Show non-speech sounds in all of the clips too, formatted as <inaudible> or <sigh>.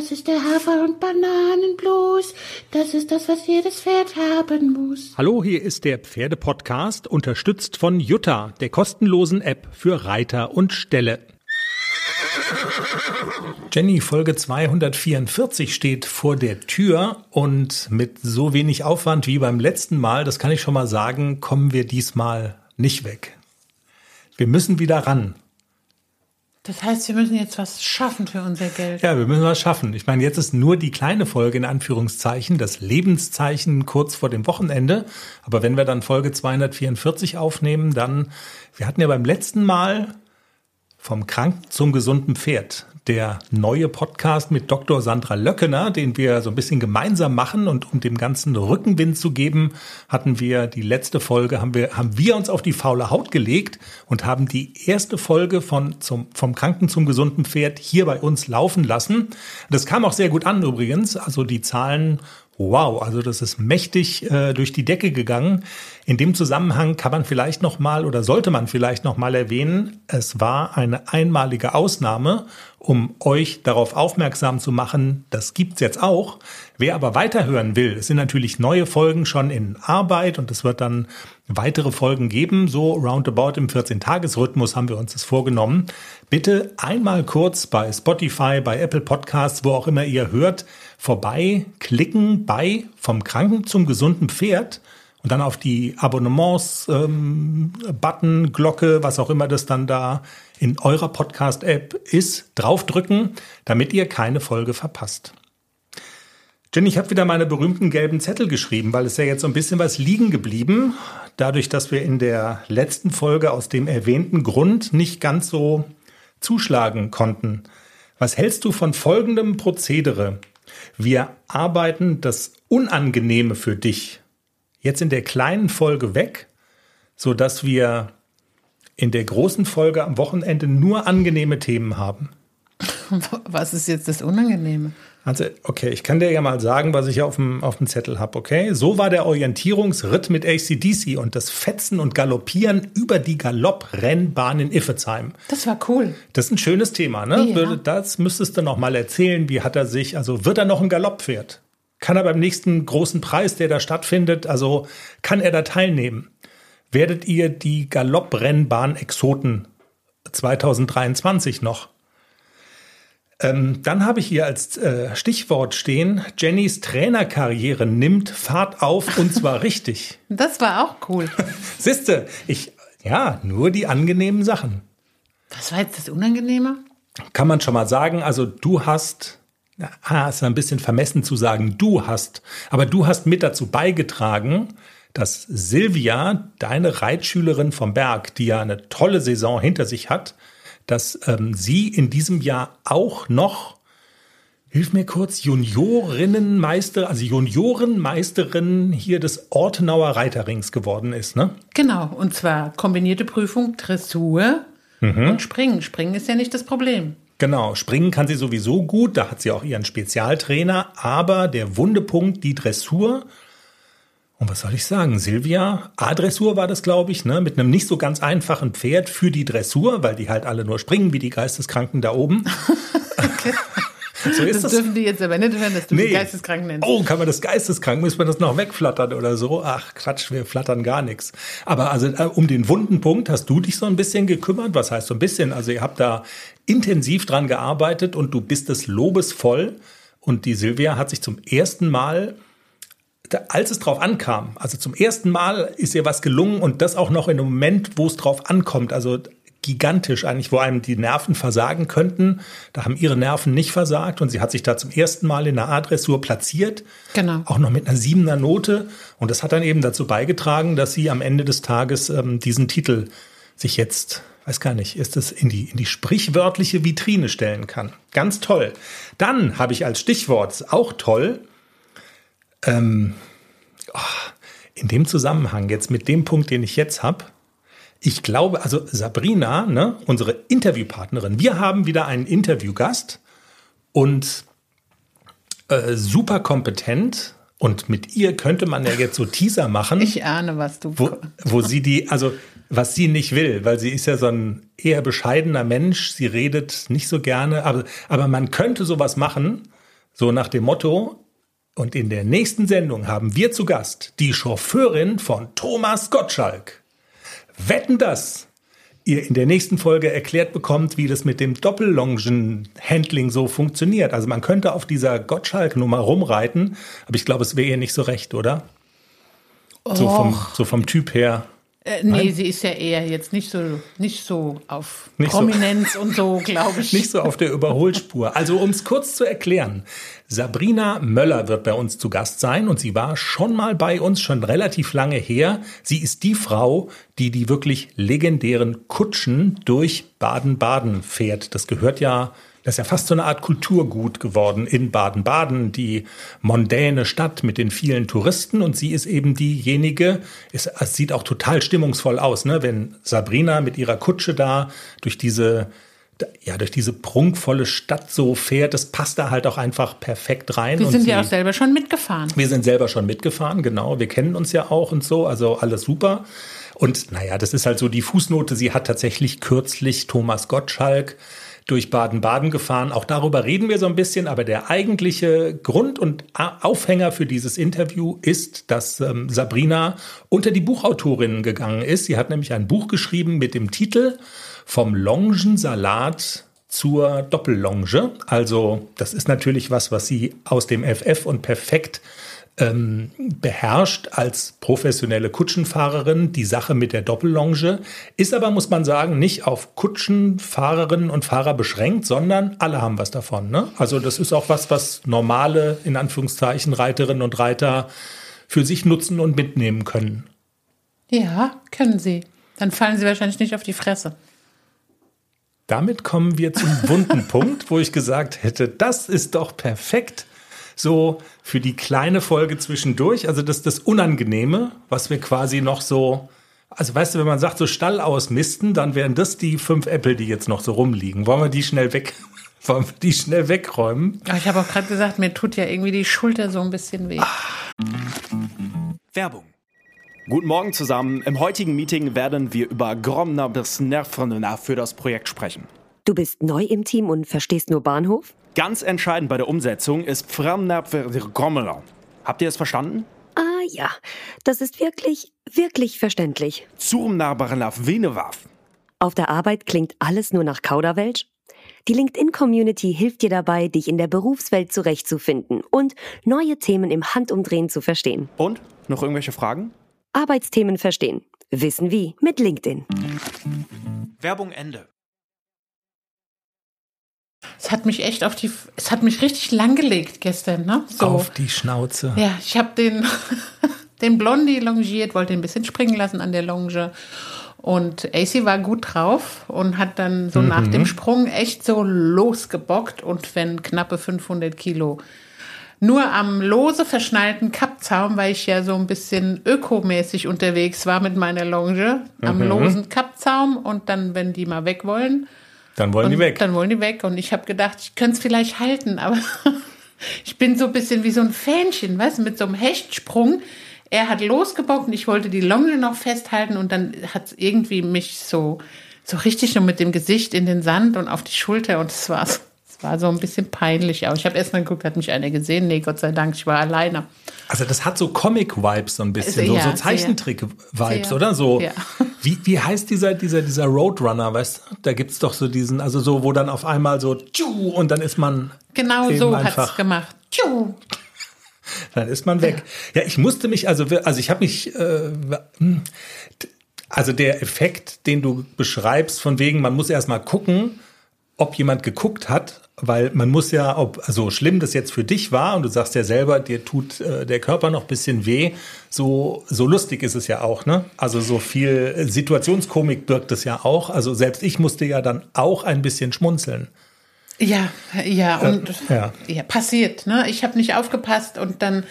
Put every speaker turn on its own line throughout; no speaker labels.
Das ist der Hafer- und Bananenblues. Das ist das, was jedes Pferd haben muss.
Hallo, hier ist der Pferdepodcast, unterstützt von Jutta, der kostenlosen App für Reiter und Ställe. Jenny, Folge 244 steht vor der Tür und mit so wenig Aufwand wie beim letzten Mal, das kann ich schon mal sagen, kommen wir diesmal nicht weg. Wir müssen wieder ran.
Das heißt, wir müssen jetzt was schaffen für unser Geld.
Ja, wir müssen was schaffen. Ich meine, jetzt ist nur die kleine Folge in Anführungszeichen, das Lebenszeichen kurz vor dem Wochenende. Aber wenn wir dann Folge 244 aufnehmen, dann, wir hatten ja beim letzten Mal vom Kranken zum gesunden Pferd der neue Podcast mit Dr. Sandra Löckener, den wir so ein bisschen gemeinsam machen und um dem ganzen Rückenwind zu geben, hatten wir die letzte Folge, haben wir, haben wir uns auf die faule Haut gelegt und haben die erste Folge von zum, vom Kranken zum gesunden Pferd hier bei uns laufen lassen. Das kam auch sehr gut an übrigens. Also die Zahlen Wow, also das ist mächtig äh, durch die Decke gegangen. In dem Zusammenhang kann man vielleicht noch mal oder sollte man vielleicht noch mal erwähnen, es war eine einmalige Ausnahme, um euch darauf aufmerksam zu machen, das gibt's jetzt auch. Wer aber weiterhören will, es sind natürlich neue Folgen schon in Arbeit und es wird dann weitere Folgen geben, so roundabout im 14-Tages-Rhythmus haben wir uns das vorgenommen. Bitte einmal kurz bei Spotify, bei Apple Podcasts, wo auch immer ihr hört, vorbei klicken bei vom Kranken zum gesunden Pferd und dann auf die Abonnements-Button, ähm, Glocke, was auch immer das dann da in eurer Podcast-App ist, draufdrücken, damit ihr keine Folge verpasst. Jenny, ich habe wieder meine berühmten gelben Zettel geschrieben, weil es ja jetzt so ein bisschen was liegen geblieben. Dadurch, dass wir in der letzten Folge aus dem erwähnten Grund nicht ganz so zuschlagen konnten. Was hältst du von folgendem Prozedere? Wir arbeiten das Unangenehme für dich jetzt in der kleinen Folge weg, so dass wir in der großen Folge am Wochenende nur angenehme Themen haben. <laughs>
Was ist jetzt das Unangenehme?
Also, okay, ich kann dir ja mal sagen, was ich auf dem, auf dem Zettel habe, okay? So war der Orientierungsritt mit ACDC und das Fetzen und Galoppieren über die Galopprennbahn in Iffezheim.
Das war cool.
Das ist ein schönes Thema, ne? Ja. Das müsstest du noch mal erzählen. Wie hat er sich, also wird er noch ein Galopppferd? Kann er beim nächsten großen Preis, der da stattfindet, also kann er da teilnehmen? Werdet ihr die Galopprennbahn Exoten 2023 noch? Ähm, dann habe ich hier als äh, Stichwort stehen, Jennys Trainerkarriere nimmt Fahrt auf und zwar <laughs> richtig.
Das war auch cool. <laughs>
Siehste, ich, ja, nur die angenehmen Sachen.
Was war jetzt das Unangenehme?
Kann man schon mal sagen, also du hast, ah, ist ein bisschen vermessen zu sagen, du hast, aber du hast mit dazu beigetragen, dass Silvia, deine Reitschülerin vom Berg, die ja eine tolle Saison hinter sich hat, dass ähm, sie in diesem Jahr auch noch, hilf mir kurz, Juniorinnenmeister, also Juniorenmeisterin hier des Ortenauer Reiterrings geworden ist, ne?
Genau, und zwar kombinierte Prüfung, Dressur mhm. und Springen. Springen ist ja nicht das Problem.
Genau, springen kann sie sowieso gut, da hat sie auch ihren Spezialtrainer, aber der Wundepunkt, die Dressur, und was soll ich sagen? Silvia, A-Dressur war das, glaube ich, ne? mit einem nicht so ganz einfachen Pferd für die Dressur, weil die halt alle nur springen wie die Geisteskranken da oben. <laughs>
okay. <laughs> So ist das, das dürfen die jetzt aber nicht hören, dass du nee. die Geisteskranken nennst.
Oh, kann man das Geisteskranken, müssen wir das noch wegflattern oder so? Ach, Quatsch, wir flattern gar nichts. Aber also äh, um den wunden Punkt hast du dich so ein bisschen gekümmert. Was heißt so ein bisschen? Also ihr habt da intensiv dran gearbeitet und du bist des Lobes voll. Und die Silvia hat sich zum ersten Mal als es drauf ankam, also zum ersten Mal ist ihr was gelungen und das auch noch in einem Moment, wo es drauf ankommt, also gigantisch eigentlich, wo einem die Nerven versagen könnten. Da haben ihre Nerven nicht versagt und sie hat sich da zum ersten Mal in der A-Dressur platziert.
Genau.
Auch noch mit einer siebener Note. Und das hat dann eben dazu beigetragen, dass sie am Ende des Tages ähm, diesen Titel sich jetzt, weiß gar nicht, ist es in die, in die sprichwörtliche Vitrine stellen kann. Ganz toll. Dann habe ich als Stichwort, auch toll, ähm, oh, in dem Zusammenhang jetzt mit dem Punkt, den ich jetzt habe, ich glaube, also Sabrina, ne, unsere Interviewpartnerin, wir haben wieder einen Interviewgast und äh, super kompetent. Und mit ihr könnte man ja jetzt so Teaser machen.
Ich ahne, was du.
Wo, wo sie die, also was sie nicht will, weil sie ist ja so ein eher bescheidener Mensch. Sie redet nicht so gerne, aber, aber man könnte sowas machen So nach dem Motto, und in der nächsten Sendung haben wir zu Gast die Chauffeurin von Thomas Gottschalk. Wetten das? Ihr in der nächsten Folge erklärt bekommt, wie das mit dem Doppellongen-Handling so funktioniert. Also man könnte auf dieser Gottschalk-Nummer rumreiten, aber ich glaube, es wäre ihr nicht so recht, oder? So vom, so vom Typ her.
Äh, nee, Nein? sie ist ja eher jetzt nicht so, nicht so auf nicht Prominenz so, und so, <laughs> glaube ich.
Nicht so auf der Überholspur. Also um es kurz zu erklären, Sabrina Möller wird bei uns zu Gast sein und sie war schon mal bei uns, schon relativ lange her. Sie ist die Frau, die die wirklich legendären Kutschen durch Baden-Baden fährt. Das gehört ja das ist ja fast so eine Art Kulturgut geworden in Baden-Baden, die mondäne Stadt mit den vielen Touristen. Und sie ist eben diejenige, es, es sieht auch total stimmungsvoll aus, ne? wenn Sabrina mit ihrer Kutsche da durch diese, ja, durch diese prunkvolle Stadt so fährt. Das passt da halt auch einfach perfekt rein.
Wir sind ja auch selber schon mitgefahren.
Wir sind selber schon mitgefahren, genau. Wir kennen uns ja auch und so, also alles super. Und naja, das ist halt so die Fußnote. Sie hat tatsächlich kürzlich Thomas Gottschalk durch Baden-Baden gefahren. Auch darüber reden wir so ein bisschen, aber der eigentliche Grund und Aufhänger für dieses Interview ist, dass ähm, Sabrina unter die Buchautorinnen gegangen ist. Sie hat nämlich ein Buch geschrieben mit dem Titel Vom Longensalat zur Doppellonge. Also das ist natürlich was, was sie aus dem FF und perfekt ähm, beherrscht als professionelle Kutschenfahrerin die Sache mit der Doppellonge, ist aber, muss man sagen, nicht auf Kutschenfahrerinnen und Fahrer beschränkt, sondern alle haben was davon. Ne? Also das ist auch was, was normale, in Anführungszeichen, Reiterinnen und Reiter für sich nutzen und mitnehmen können.
Ja, können sie. Dann fallen sie wahrscheinlich nicht auf die Fresse.
Damit kommen wir zum wunden <laughs> Punkt, wo ich gesagt hätte, das ist doch perfekt so für die kleine Folge zwischendurch, also das das Unangenehme, was wir quasi noch so, also weißt du, wenn man sagt so Stall ausmisten, dann wären das die fünf Äpfel, die jetzt noch so rumliegen. Wollen wir die schnell weg, <laughs> wollen wir die schnell wegräumen?
Ich habe auch gerade gesagt, mir tut ja irgendwie die Schulter so ein bisschen weh.
Werbung. Guten Morgen zusammen. Im heutigen Meeting werden wir über Gromner bis Nervenna für das Projekt sprechen.
Du bist neu im Team und verstehst nur Bahnhof?
Ganz entscheidend bei der Umsetzung ist Framnapverkommeler. Habt ihr es verstanden?
Ah ja, das ist wirklich, wirklich verständlich.
Zurmnabarnaf Venewaf.
Auf der Arbeit klingt alles nur nach Kauderwelsch? Die LinkedIn-Community hilft dir dabei, dich in der Berufswelt zurechtzufinden und neue Themen im Handumdrehen zu verstehen.
Und? Noch irgendwelche Fragen?
Arbeitsthemen verstehen. Wissen wie mit LinkedIn.
Werbung Ende.
Es hat mich echt auf die, es hat mich richtig langgelegt gestern, ne?
So. Auf die Schnauze.
Ja, ich habe den, <laughs> den Blondie longiert, wollte ihn ein bisschen springen lassen an der Longe. Und AC war gut drauf und hat dann so mhm. nach dem Sprung echt so losgebockt und wenn knappe 500 Kilo nur am lose verschnallten Kappzaum, weil ich ja so ein bisschen ökomäßig unterwegs war mit meiner Longe, am mhm. losen Kappzaum und dann, wenn die mal weg wollen,
dann wollen
und
die weg.
Dann wollen die weg. Und ich habe gedacht, ich könnte es vielleicht halten, aber <laughs> ich bin so ein bisschen wie so ein Fähnchen, weißt du, mit so einem Hechtsprung. Er hat losgebockt und ich wollte die Longe noch festhalten und dann hat es irgendwie mich so, so richtig nur mit dem Gesicht in den Sand und auf die Schulter und es war so war so ein bisschen peinlich. Aber ich habe erst mal geguckt, hat mich einer gesehen? Nee, Gott sei Dank, ich war alleine.
Also das hat so Comic-Vibes so ein bisschen, so, ja, so Zeichentrick-Vibes, oder? So, ja. <laughs> wie, wie heißt dieser, dieser, dieser Roadrunner, weißt du? Da gibt's doch so diesen, also so, wo dann auf einmal so tschu, und dann ist man
Genau so hat's gemacht. Tschu. <laughs>
Dann ist man weg. Ja, ich musste mich, also, also ich habe mich, äh, hm, also der Effekt, den du beschreibst, von wegen, man muss erst mal gucken, ob jemand geguckt hat, weil man muss ja, ob also schlimm das jetzt für dich war und du sagst ja selber, dir tut äh, der Körper noch bisschen weh, so so lustig ist es ja auch, ne? Also so viel Situationskomik birgt es ja auch. Also selbst ich musste ja dann auch ein bisschen schmunzeln.
Ja, ja und äh, ja. ja passiert, ne? Ich habe nicht aufgepasst und dann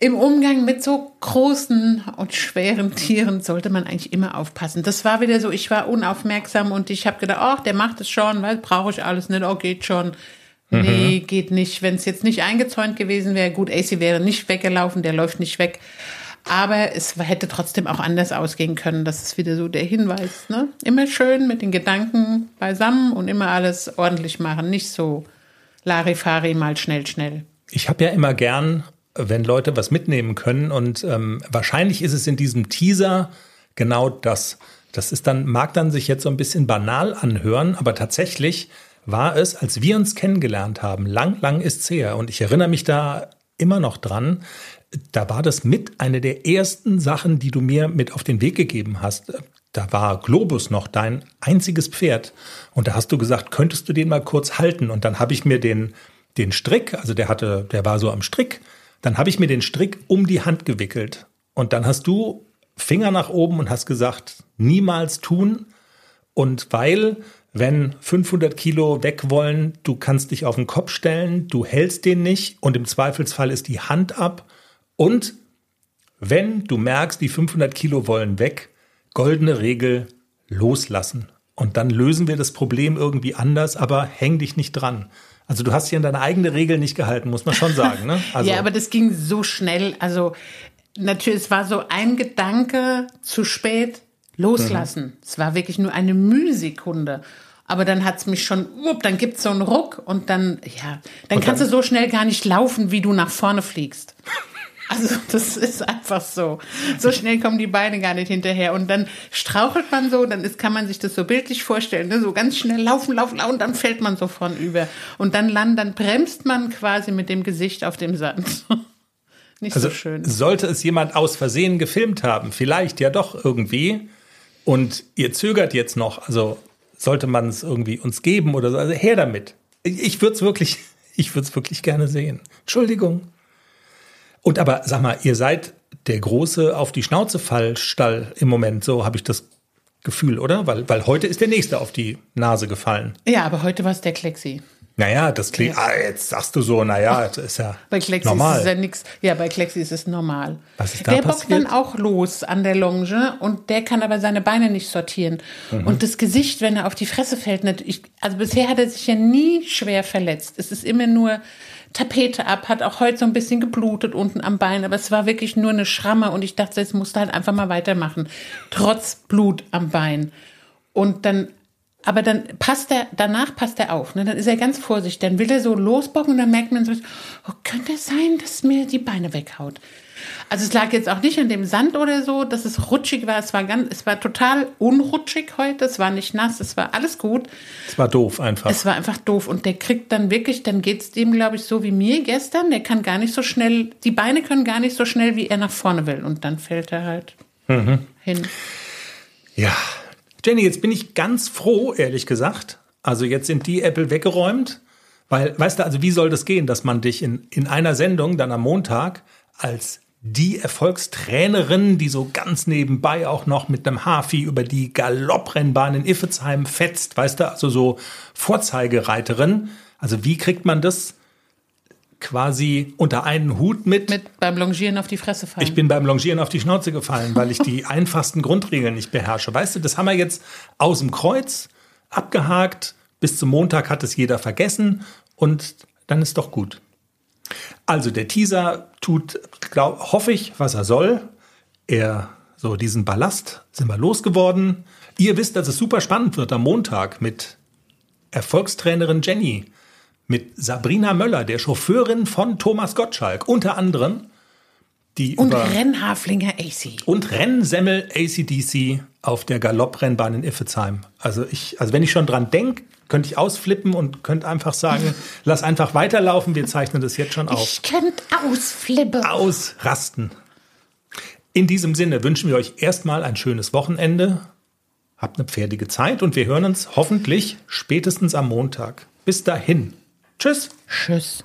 im Umgang mit so großen und schweren Tieren sollte man eigentlich immer aufpassen. Das war wieder so, ich war unaufmerksam und ich habe gedacht, ach, der macht es schon, weil brauche ich alles nicht, oh, geht schon. Mhm. Nee, geht nicht. Wenn es jetzt nicht eingezäunt gewesen wäre, gut, AC wäre nicht weggelaufen, der läuft nicht weg. Aber es hätte trotzdem auch anders ausgehen können. Das ist wieder so der Hinweis. Ne? Immer schön mit den Gedanken beisammen und immer alles ordentlich machen. Nicht so Larifari mal schnell, schnell.
Ich habe ja immer gern, wenn Leute was mitnehmen können und ähm, wahrscheinlich ist es in diesem Teaser genau das. Das ist dann, mag dann sich jetzt so ein bisschen banal anhören, aber tatsächlich war es, als wir uns kennengelernt haben, lang, lang ist's her. Und ich erinnere mich da immer noch dran. Da war das mit eine der ersten Sachen, die du mir mit auf den Weg gegeben hast. Da war Globus noch dein einziges Pferd. Und da hast du gesagt, könntest du den mal kurz halten? Und dann habe ich mir den, den Strick, also der hatte, der war so am Strick, dann habe ich mir den Strick um die Hand gewickelt. Und dann hast du Finger nach oben und hast gesagt, niemals tun. Und weil, wenn 500 Kilo weg wollen, du kannst dich auf den Kopf stellen, du hältst den nicht und im Zweifelsfall ist die Hand ab. Und wenn du merkst, die 500 Kilo wollen weg, goldene Regel, loslassen. Und dann lösen wir das Problem irgendwie anders, aber häng dich nicht dran. Also du hast hier an deine eigene Regel nicht gehalten, muss man schon sagen. Ne? <laughs> Also
ja, aber das ging so schnell. Also natürlich, es war so ein Gedanke zu spät loslassen. Mhm. Es war wirklich nur eine Mühsekunde. Aber dann hat's mich schon, up, dann gibt's so einen Ruck und dann, ja, dann und kannst dann, du so schnell gar nicht laufen, wie du nach vorne fliegst. <laughs> Also das ist einfach so. So schnell kommen die Beine gar nicht hinterher. Und dann strauchelt man so, dann ist, kann man sich das so bildlich vorstellen, ne? so ganz schnell laufen, laufen, laufen, und dann fällt man so vorn über. Und dann land, dann bremst man quasi mit dem Gesicht auf dem Sand. <laughs>
Nicht also so schön. Sollte es jemand aus Versehen gefilmt haben, vielleicht ja doch irgendwie, und ihr zögert jetzt noch, also sollte man es irgendwie uns geben oder so, also her damit. Ich würde es wirklich, <laughs> ich würde es wirklich gerne sehen. Entschuldigung. Und aber sag mal, ihr seid der große auf die Schnauze Fallstall im Moment, so habe ich das Gefühl, oder? Weil, weil heute ist der nächste auf die Nase gefallen.
Ja, aber heute war es der Klexi.
Naja, das klingt, ah, jetzt sagst du so, naja, das ist ja bei Klexi normal.
Ist es ja nix, ja, bei Klexi ist es normal.
Was ist da
der
passiert?
bockt dann auch los an der Longe und der kann aber seine Beine nicht sortieren. Mhm. Und das Gesicht, wenn er auf die Fresse fällt, natürlich, also bisher hat er sich ja nie schwer verletzt. Es ist immer nur Tapete ab, hat auch heute so ein bisschen geblutet unten am Bein, aber es war wirklich nur eine Schramme und ich dachte, jetzt musste halt einfach mal weitermachen. Trotz Blut am Bein. Und dann aber dann passt er, danach passt er auf, ne? Dann ist er ganz vorsichtig. Dann will er so losbocken und dann merkt man so, oh, könnte es sein, dass mir die Beine weghaut. Also es lag jetzt auch nicht an dem Sand oder so, dass es rutschig war. Es war ganz, es war total unrutschig heute. Es war nicht nass, es war alles gut.
Es war doof einfach.
Es war einfach doof. Und der kriegt dann wirklich, dann geht es dem, glaube ich, so wie mir gestern. Der kann gar nicht so schnell, die Beine können gar nicht so schnell, wie er nach vorne will. Und dann fällt er halt mhm. hin.
Ja, Jenny, jetzt bin ich ganz froh, ehrlich gesagt. Also jetzt sind die Apple weggeräumt, weil, weißt du, also wie soll das gehen, dass man dich in, in einer Sendung dann am Montag als die Erfolgstrainerin, die so ganz nebenbei auch noch mit einem Hafi über die Galopprennbahn in Iffezheim fetzt, weißt du, also so Vorzeigereiterin. Also wie kriegt man das quasi unter einen Hut mit.
Mit beim Longieren auf die Fresse fallen.
Ich bin beim Longieren auf die Schnauze gefallen, weil ich die <laughs> einfachsten Grundregeln nicht beherrsche. Weißt du, das haben wir jetzt aus dem Kreuz abgehakt. Bis zum Montag hat es jeder vergessen und dann ist doch gut. Also der Teaser tut, glaub, hoffe ich, was er soll. Er, so diesen Ballast sind wir losgeworden. Ihr wisst, dass es super spannend wird am Montag mit Erfolgstrainerin Jenny mit Sabrina Möller, der Chauffeurin von Thomas Gottschalk, unter anderem. Die
und Rennhaflinger AC.
Und Rennsemmel ACDC auf der Galopprennbahn in Iffezheim. Also ich, also wenn ich schon dran denke, könnte ich ausflippen und könnte einfach sagen, <laughs> lass einfach weiterlaufen, wir zeichnen das jetzt schon auf.
Ich könnte ausflippen.
Ausrasten. In diesem Sinne wünschen wir euch erstmal ein schönes Wochenende. Habt eine pferdige Zeit und wir hören uns hoffentlich spätestens am Montag. Bis dahin. Tschüss.
Tschüss.